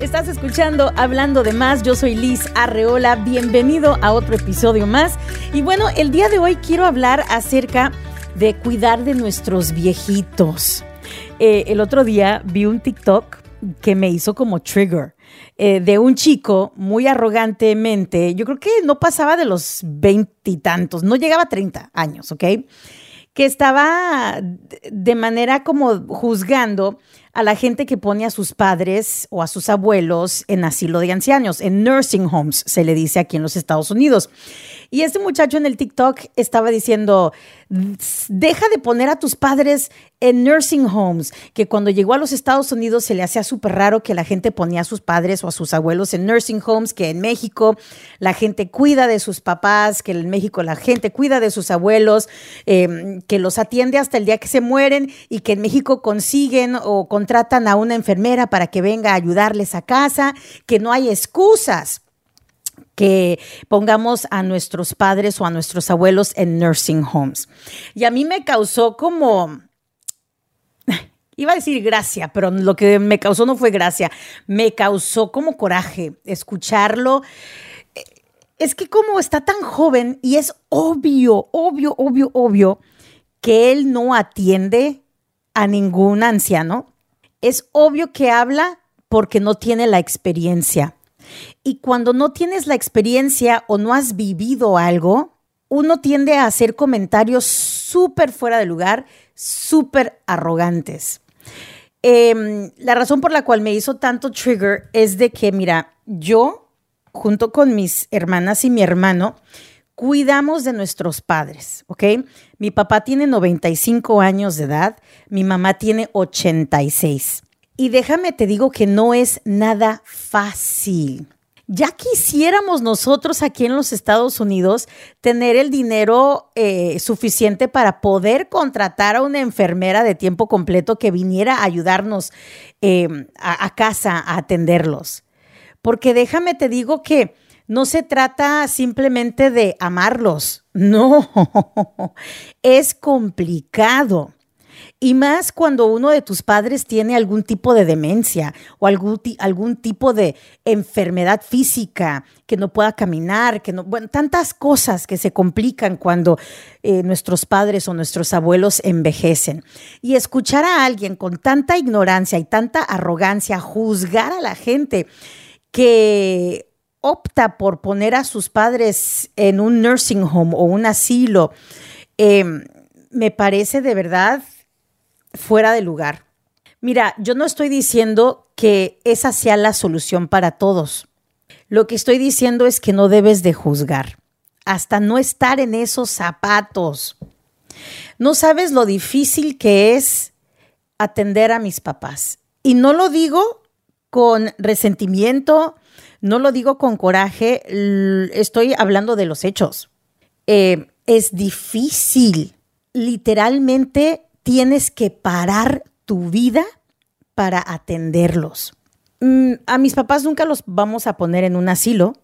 Estás escuchando Hablando de Más, yo soy Liz Arreola, bienvenido a otro episodio más. Y bueno, el día de hoy quiero hablar acerca de cuidar de nuestros viejitos. Eh, el otro día vi un TikTok que me hizo como trigger. Eh, de un chico muy arrogantemente, yo creo que no pasaba de los veintitantos, no llegaba a 30 años, ¿ok? Que estaba de manera como juzgando a la gente que pone a sus padres o a sus abuelos en asilo de ancianos, en nursing homes, se le dice aquí en los Estados Unidos. Y este muchacho en el TikTok estaba diciendo, deja de poner a tus padres en nursing homes, que cuando llegó a los Estados Unidos se le hacía súper raro que la gente ponía a sus padres o a sus abuelos en nursing homes, que en México la gente cuida de sus papás, que en México la gente cuida de sus abuelos, em, que los atiende hasta el día que se mueren y que en México consiguen o contratan a una enfermera para que venga a ayudarles a casa, que no hay excusas que pongamos a nuestros padres o a nuestros abuelos en nursing homes. Y a mí me causó como, iba a decir gracia, pero lo que me causó no fue gracia, me causó como coraje escucharlo. Es que como está tan joven y es obvio, obvio, obvio, obvio que él no atiende a ningún anciano, es obvio que habla porque no tiene la experiencia y cuando no tienes la experiencia o no has vivido algo, uno tiende a hacer comentarios súper fuera de lugar, súper arrogantes. Em, la razón por la cual me hizo tanto trigger es de que, mira, yo, junto con mis hermanas y mi hermano, cuidamos de nuestros padres, ¿ok? Mi papá tiene 95 años de edad, mi mamá tiene 86. Y déjame te digo que no es nada fácil. Ya quisiéramos nosotros aquí en los Estados Unidos tener el dinero eh, suficiente para poder contratar a una enfermera de tiempo completo que viniera a ayudarnos em, a, casa a atenderlos. Porque déjame te digo que no se trata simplemente de amarlos, no, es complicado. Y más cuando uno de tus padres tiene algún tipo de demencia o algún, algún tipo de enfermedad física, que no pueda caminar, que no, bueno, tantas cosas que se complican cuando eh, nuestros padres o nuestros abuelos envejecen. Y escuchar a alguien con tanta ignorancia y tanta arrogancia juzgar a la gente que opta por poner a sus padres en un nursing home o un asilo, em, me parece de verdad fuera de lugar. Mira, yo no estoy diciendo que esa sea la solución para todos. Lo que estoy diciendo es que no debes de juzgar, hasta no estar en esos zapatos. No sabes lo difícil que es atender a mis papás. Y no lo digo con resentimiento, no lo digo con coraje, estoy hablando de los hechos. Eh, es difícil, literalmente tienes que parar tu vida para atenderlos. Mm, a mis papás nunca los vamos a poner en un asilo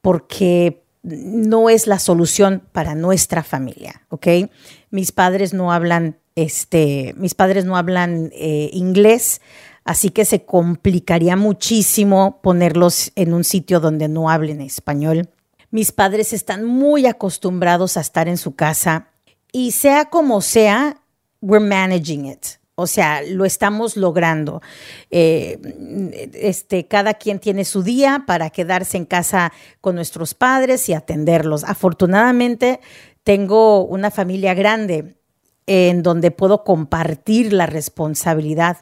porque no es la solución para nuestra familia, ¿ok? Mis padres no hablan, este, mis padres no hablan eh, inglés, así que se complicaría muchísimo ponerlos en un sitio donde no hablen español. Mis padres están muy acostumbrados a estar en su casa y sea como sea, we're managing it. O sea, lo estamos logrando. Eh, este, cada quien tiene su día para quedarse en casa con nuestros padres y atenderlos. Afortunadamente, tengo una familia grande en donde puedo compartir la responsabilidad.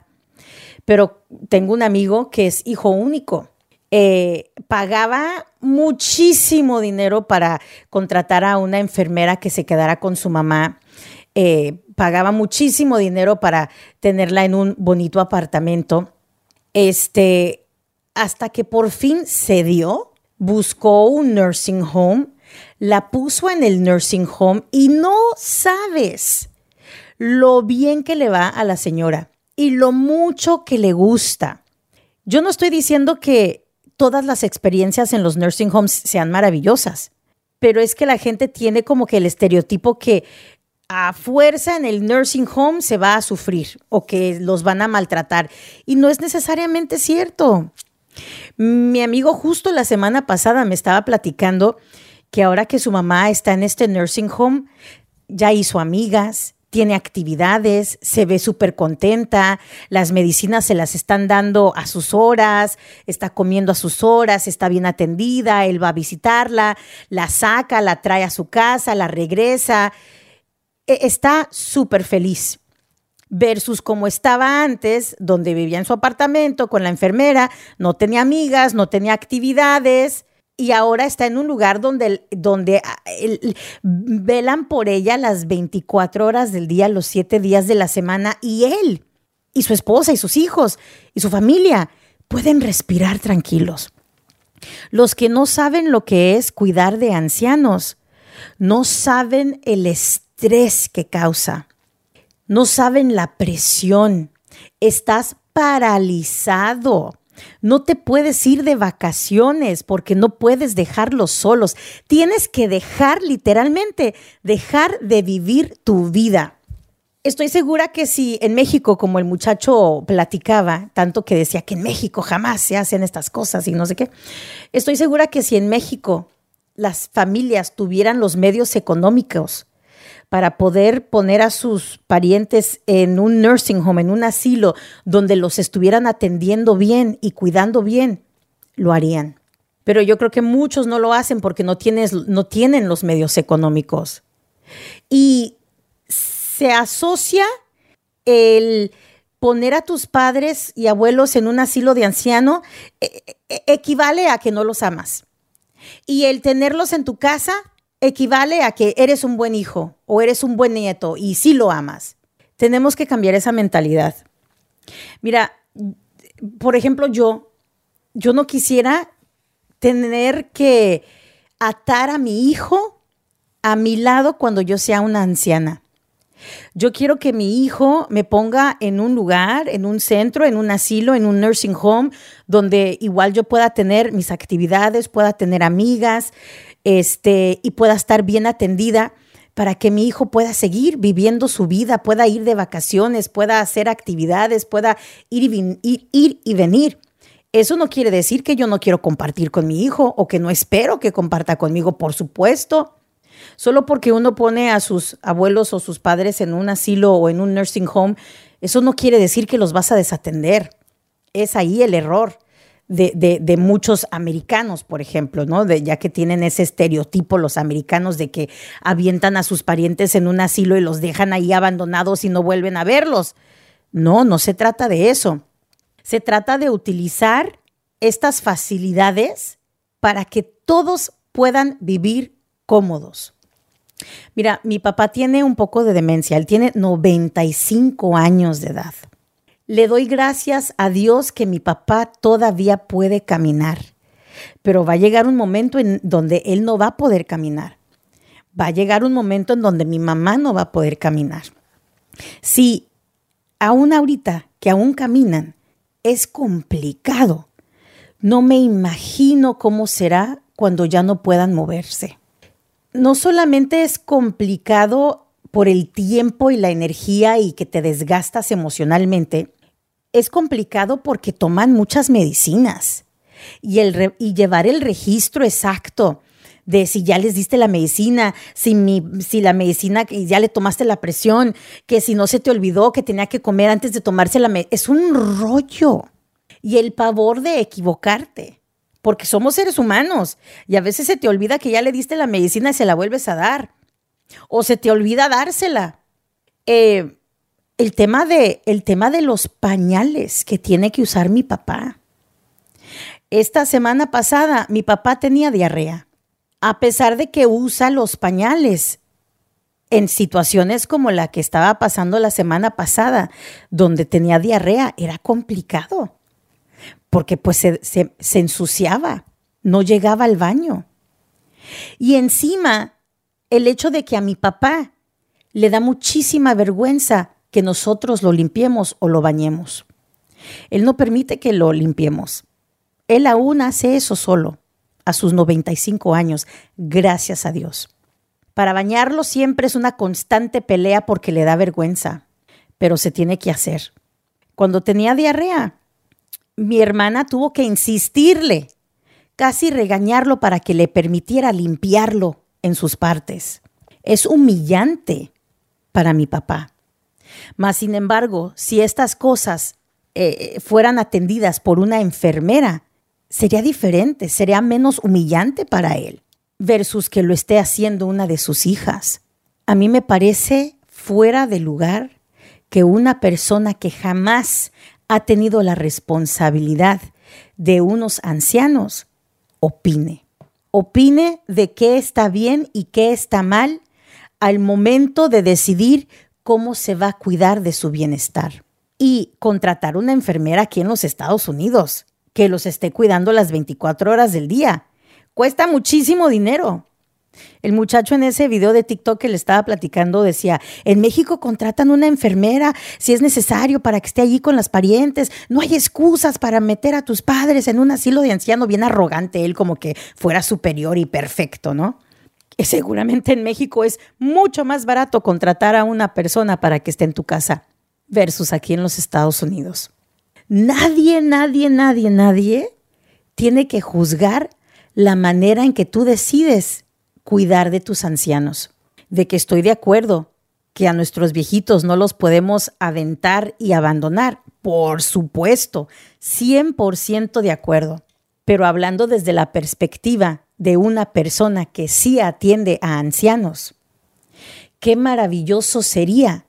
Pero tengo un amigo que es hijo único. Eh, pagaba muchísimo dinero para contratar a una enfermera que se quedara con su mamá. Eh, pagaba muchísimo dinero para tenerla en un bonito apartamento. Este, hasta que por fin se dio, buscó un nursing home, la puso en el nursing home y no sabes lo bien que le va a la señora y lo mucho que le gusta. Yo no estoy diciendo que todas las experiencias en los nursing homes sean maravillosas, pero es que la gente tiene como que el estereotipo que a fuerza en el nursing home se va a sufrir o que los van a maltratar. Y no es necesariamente cierto. Mi amigo justo la semana pasada me estaba platicando que ahora que su mamá está en este nursing home, ya hizo amigas, tiene actividades, se ve súper contenta, las medicinas se las están dando a sus horas, está comiendo a sus horas, está bien atendida, él va a visitarla, la saca, la trae a su casa, la regresa. E, está súper feliz versus como estaba antes, donde vivía en su apartamento con la enfermera, no tenía amigas, no tenía actividades y ahora está en un lugar donde, donde ah, velan por ella las 24 horas del día, los 7 días de la semana y él y su esposa y sus hijos y su familia pueden respirar tranquilos. Los que no saben lo que es cuidar de ancianos, no saben el estrés que causa no saben la presión. Estás paralizado. No te puedes ir de vacaciones porque no puedes dejarlos solos. Tienes que dejar literalmente, dejar de vivir tu vida. Estoy segura que si en México, como el muchacho platicaba, tanto que decía que en México jamás se hacen estas cosas y no sé qué, estoy segura que si en México las familias tuvieran los medios económicos para poder poner a sus parientes en un nursing home, en un asilo, donde los estuvieran atendiendo bien y cuidando bien, lo harían. Pero yo creo que muchos no lo hacen porque no, no tienen los medios económicos. Y se asocia el poner a tus padres y abuelos en un asilo de anciano e, e, equivale a que no los amas. Y el tenerlos en tu casa equivale a que eres un buen hijo o eres un buen nieto y sí lo amas. Tenemos que cambiar esa mentalidad. Mira, por ejemplo, yo, yo no quisiera tener que atar a mi hijo a mi lado cuando yo sea una anciana. Yo quiero que mi hijo me ponga en un lugar, en un centro, en un asilo, en un nursing home, donde igual yo pueda tener mis actividades, pueda tener amigas, este, y pueda estar bien atendida para que mi hijo pueda seguir viviendo su vida, pueda ir de vacaciones, pueda hacer actividades, pueda ir y, ir y venir. Eso no quiere decir que yo no quiero compartir con mi hijo o que no espero que comparta conmigo, por supuesto. Solo porque uno pone a sus abuelos o sus padres en un asilo o en un nursing home, eso no quiere decir que los vas a desatender. Es ahí el error de, muchos americanos, por ejemplo, ¿no? De, ya que tienen ese estereotipo los americanos de que avientan a sus parientes en un asilo y los dejan ahí abandonados y no vuelven a verlos. No, no se trata de eso. Se trata de utilizar estas facilidades para que todos puedan vivir cómodos. Mira, mi papá tiene un poco de demencia, él tiene 95 años de edad. Le doy gracias a Dios que mi papá todavía puede caminar, pero va a llegar un momento en donde él no va a poder caminar. Va a llegar un momento en donde mi mamá no va a poder caminar. Si aún ahorita que aún caminan es complicado, no me imagino cómo será cuando ya no puedan moverse. No solamente es complicado por el tiempo y la energía y que te desgastas emocionalmente, es complicado porque toman muchas medicinas y, el y llevar el registro exacto de si ya les diste la medicina, si, si la medicina ya le tomaste la presión, que si no se te olvidó que tenía que comer antes de tomarse la medicina. Es un rollo. Y el pavor de equivocarte, porque somos seres humanos y a veces se te olvida que ya le diste la medicina y se la vuelves a dar. O se te olvida dársela. Eh, el tema de, el tema de los pañales que tiene que usar mi papá. Esta semana pasada mi papá tenía diarrea, a pesar de que usa los pañales en situaciones como la que estaba pasando la semana pasada, donde tenía diarrea, era complicado, porque pues se, se ensuciaba, no llegaba al baño. Y encima, el hecho de que a mi papá le da muchísima vergüenza que nosotros lo limpiemos o lo bañemos. Él no permite que lo limpiemos. Él aún hace eso solo, a sus 95 años, gracias a Dios. Para bañarlo siempre es una constante pelea porque le da vergüenza, pero se tiene que hacer. Cuando tenía diarrea, mi hermana tuvo que insistirle, casi regañarlo para que le permitiera limpiarlo en sus partes. Es humillante para mi papá. Mas, sin embargo, si estas cosas eh, fueran atendidas por una enfermera, sería diferente, sería menos humillante para él, versus que lo esté haciendo una de sus hijas. A mí me parece fuera de lugar que una persona que jamás ha tenido la responsabilidad de unos ancianos opine. Opine de qué está bien y qué está mal al momento de decidir cómo se va a cuidar de su bienestar. Y contratar una enfermera aquí en los Estados Unidos que los esté cuidando las 24 horas del día. Cuesta muchísimo dinero. El muchacho en ese video de TikTok que le estaba platicando decía, en México contratan una enfermera si es necesario para que esté allí con las parientes. No hay excusas para meter a tus padres en un asilo de anciano bien arrogante, él como que fuera superior y perfecto, ¿no? Seguramente en México es mucho más barato contratar a una persona para que esté en tu casa versus aquí en los Estados Unidos. Nadie, nadie, nadie, nadie tiene que juzgar la manera en que tú decides cuidar de tus ancianos. De que estoy de acuerdo que a nuestros viejitos no los podemos aventar y abandonar. Por supuesto, 100% de acuerdo. Pero hablando desde la perspectiva de una persona que sí atiende a ancianos. Qué maravilloso sería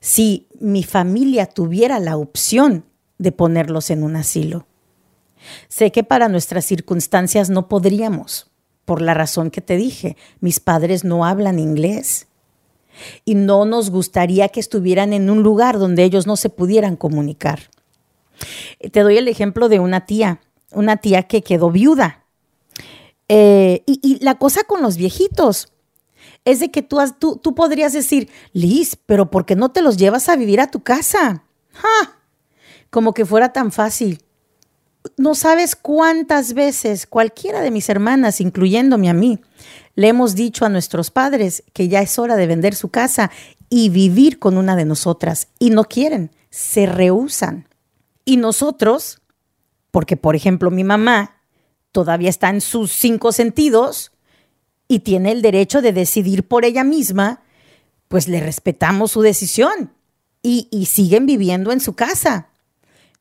si mi familia tuviera la opción de ponerlos en un asilo. Sé que para nuestras circunstancias no podríamos, por la razón que te dije, mis padres no hablan inglés y no nos gustaría que estuvieran en un lugar donde ellos no se pudieran comunicar. Te doy el ejemplo de una tía, una tía que quedó viuda eh, y, la cosa con los viejitos es de que tú, tú, podrías decir, Liz, pero ¿por qué no te los llevas a vivir a tu casa? Como que fuera tan fácil. No sabes cuántas veces cualquiera de mis hermanas, incluyéndome a mí, le hemos dicho a nuestros padres que ya es hora de vender su casa y vivir con una de nosotras y no quieren, se rehusan. Y nosotros, porque por ejemplo mi mamá todavía está en sus cinco sentidos y tiene el derecho de decidir por ella misma, pues le respetamos su decisión y, siguen viviendo en su casa.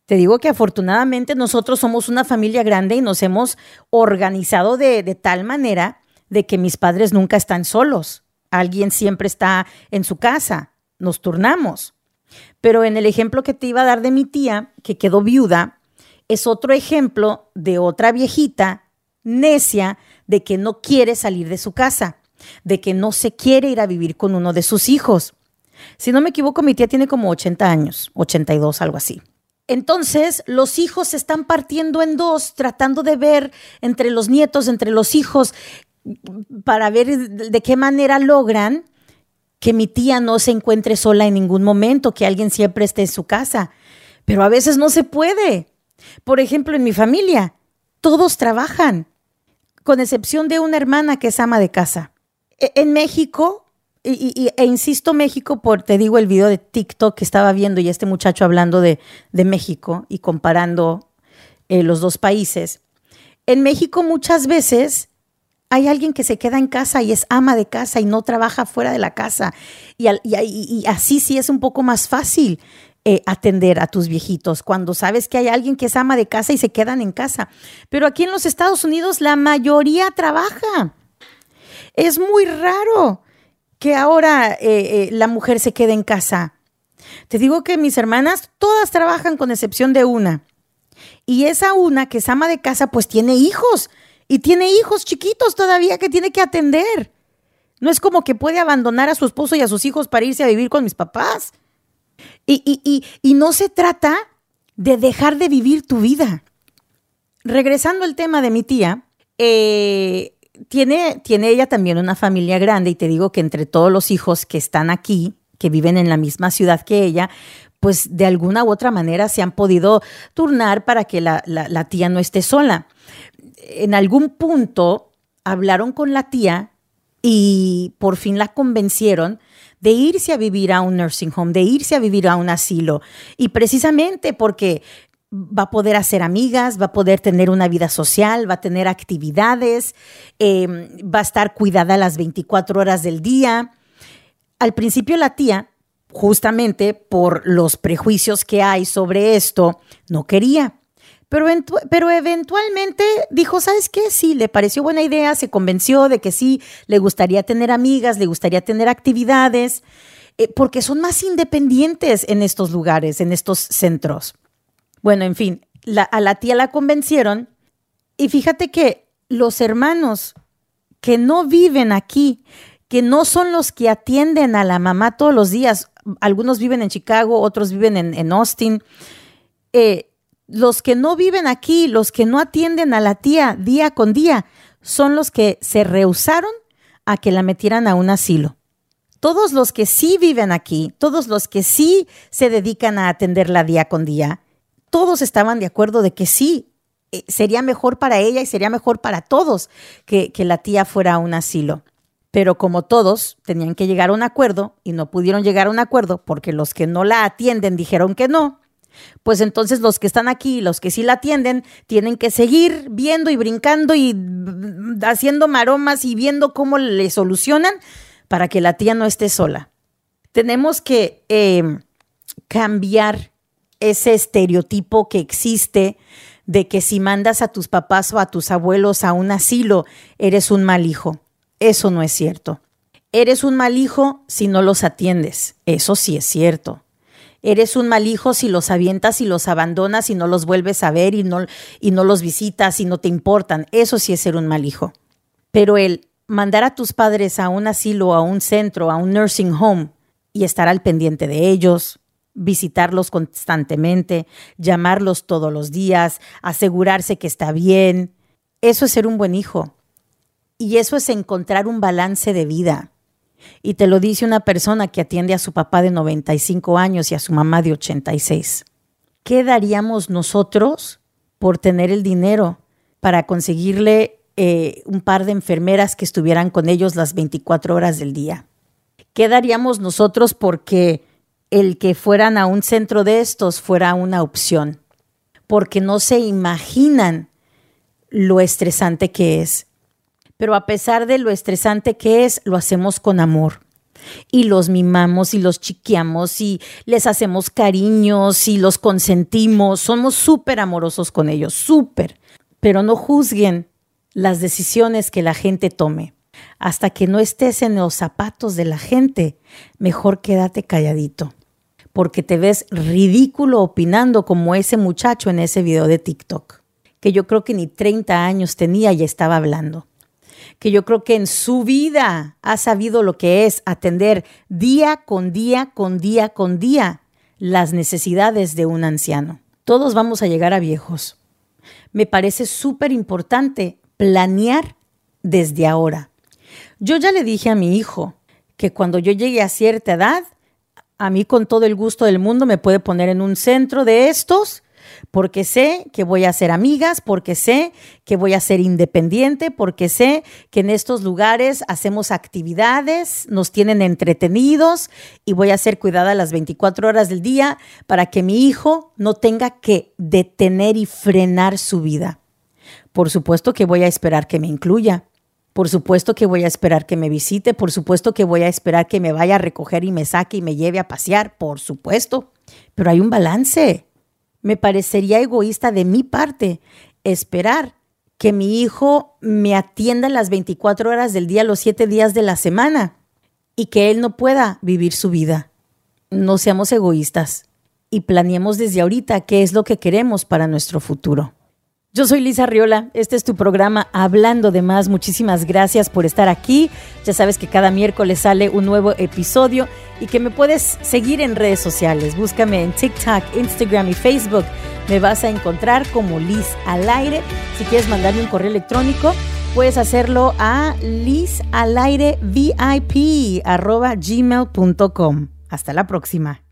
Te digo que afortunadamente nosotros somos una familia grande y nos hemos organizado de, tal manera de que mis padres nunca están solos. Alguien siempre está en su casa. Nos turnamos. Pero en el ejemplo que te iba a dar de mi tía, que quedó viuda, es otro ejemplo de otra viejita necia de que no quiere salir de su casa, de que no se quiere ir a vivir con uno de sus hijos. Si no me equivoco, mi tía tiene como 80 años, 82, algo así. Entonces, los hijos se están partiendo en dos, tratando de ver entre los nietos, entre los hijos, para ver de qué manera logran que mi tía no se encuentre sola en ningún momento, que alguien siempre esté en su casa. Pero a veces no se puede. Por ejemplo, en mi familia, todos trabajan, con excepción de una hermana que es ama de casa. E, en México, y, e insisto México por, te digo, el video de TikTok que estaba viendo y este muchacho hablando de, México y comparando eh, los dos países. En México muchas veces hay alguien que se queda en casa y es ama de casa y no trabaja fuera de la casa. Y, y, así sí es un poco más fácil. Eh, atender a tus viejitos, cuando sabes que hay alguien que es ama de casa y se quedan en casa. Pero aquí en los Estados Unidos la mayoría trabaja. Es muy raro que ahora eh, eh, la mujer se quede en casa. Te digo que mis hermanas todas trabajan con excepción de una. Y esa una que es ama de casa pues tiene hijos y tiene hijos chiquitos todavía que tiene que atender. No es como que puede abandonar a su esposo y a sus hijos para irse a vivir con mis papás. Y, no se trata de dejar de vivir tu vida. Regresando al tema de mi tía, eh, tiene, tiene ella también una familia grande y te digo que entre todos los hijos que están aquí, que viven en la misma ciudad que ella, pues de alguna u otra manera se han podido turnar para que la, la tía no esté sola. En algún punto hablaron con la tía y por fin la convencieron de irse a vivir a un nursing home, de irse a vivir a un asilo. Y precisamente porque va a poder hacer amigas, va a poder tener una vida social, va a tener actividades, em, va a estar cuidada las 24 horas del día. Al principio la tía, justamente por los prejuicios que hay sobre esto, no quería. Pero, pero, eventualmente dijo, ¿sabes qué? Sí, le pareció buena idea, se convenció de que sí, le gustaría tener amigas, le gustaría tener actividades, eh, porque son más independientes en estos lugares, en estos centros. Bueno, en fin, a la tía la convencieron y fíjate que los hermanos que no viven aquí, que no son los que atienden a la mamá todos los días, algunos viven en Chicago, otros viven en, Austin, eh, los que no viven aquí, los que no atienden a la tía día con día, son los que se rehusaron a que la metieran a un asilo. Todos los que sí viven aquí, todos los que sí se dedican a atenderla día con día, todos estaban de acuerdo de que sí, eh, sería mejor para ella y sería mejor para todos que, que la tía fuera a un asilo. Pero como todos tenían que llegar a un acuerdo y no pudieron llegar a un acuerdo porque los que no la atienden dijeron que no, pues entonces los que están aquí, los que sí la atienden, tienen que seguir viendo y brincando y haciendo maromas y viendo cómo le solucionan para que la tía no esté sola. Tenemos que eh, cambiar ese estereotipo que existe de que si mandas a tus papás o a tus abuelos a un asilo, eres un mal hijo. Eso no es cierto. Eres un mal hijo si no los atiendes. Eso sí es cierto. Eres un mal hijo si los avientas y los abandonas y no los vuelves a ver y no, y no los visitas y no te importan. Eso sí es ser un mal hijo. Pero el mandar a tus padres a un asilo, a un centro, a un nursing home y estar al pendiente de ellos, visitarlos constantemente, llamarlos todos los días, asegurarse que está bien. Eso es ser un buen hijo. Y eso es encontrar un balance de vida. Y te lo dice una persona que atiende a su papá de 95 años y a su mamá de 86. ¿Qué daríamos nosotros por tener el dinero para conseguirle eh, un par de enfermeras que estuvieran con ellos las 24 horas del día? ¿Qué daríamos nosotros porque el que fueran a un centro de estos fuera una opción, porque no se imaginan lo estresante que es. Pero a pesar de lo estresante que es, lo hacemos con amor. Y los mimamos y los chiqueamos y les hacemos cariños y los consentimos. Somos súper amorosos con ellos, súper. Pero no juzguen las decisiones que la gente tome. Hasta que no estés en los zapatos de la gente, mejor quédate calladito porque te ves ridículo opinando como ese muchacho en ese video de TikTok, que yo creo que ni 30 años tenía y estaba hablando, que yo creo que en su vida ha sabido lo que es atender día con día, con día, con día las necesidades de un anciano. Todos vamos a llegar a viejos. Me parece súper importante planear desde ahora. Yo ya le dije a mi hijo que cuando yo llegue a cierta edad, a mí con todo el gusto del mundo me puede poner en un centro de estos porque sé que voy a ser amigas, porque sé que voy a ser independiente, porque sé que en estos lugares hacemos actividades, nos tienen entretenidos y voy a ser cuidada las 24 horas del día para que mi hijo no tenga que detener y frenar su vida. Por supuesto que voy a esperar que me incluya. Por supuesto que voy a esperar que me visite, por supuesto que voy a esperar que me vaya a recoger y me saque y me lleve a pasear, por supuesto. Pero hay un balance. Me parecería egoísta de mi parte esperar que mi hijo me atienda las 24 horas del día, los 7 días de la semana y que él no pueda vivir su vida. No seamos egoístas y planeemos desde ahorita qué es lo que queremos para nuestro futuro. Yo soy Lisa Riola, este es tu programa Hablando de Más. Muchísimas gracias por estar aquí. Ya sabes que cada miércoles sale un nuevo episodio y que me puedes seguir en redes sociales. Búscame en TikTok, Instagram y Facebook. Me vas a encontrar como Liz al aire. Si quieres mandarme un correo electrónico, puedes hacerlo a lizalairevip.gmail.com. Hasta la próxima.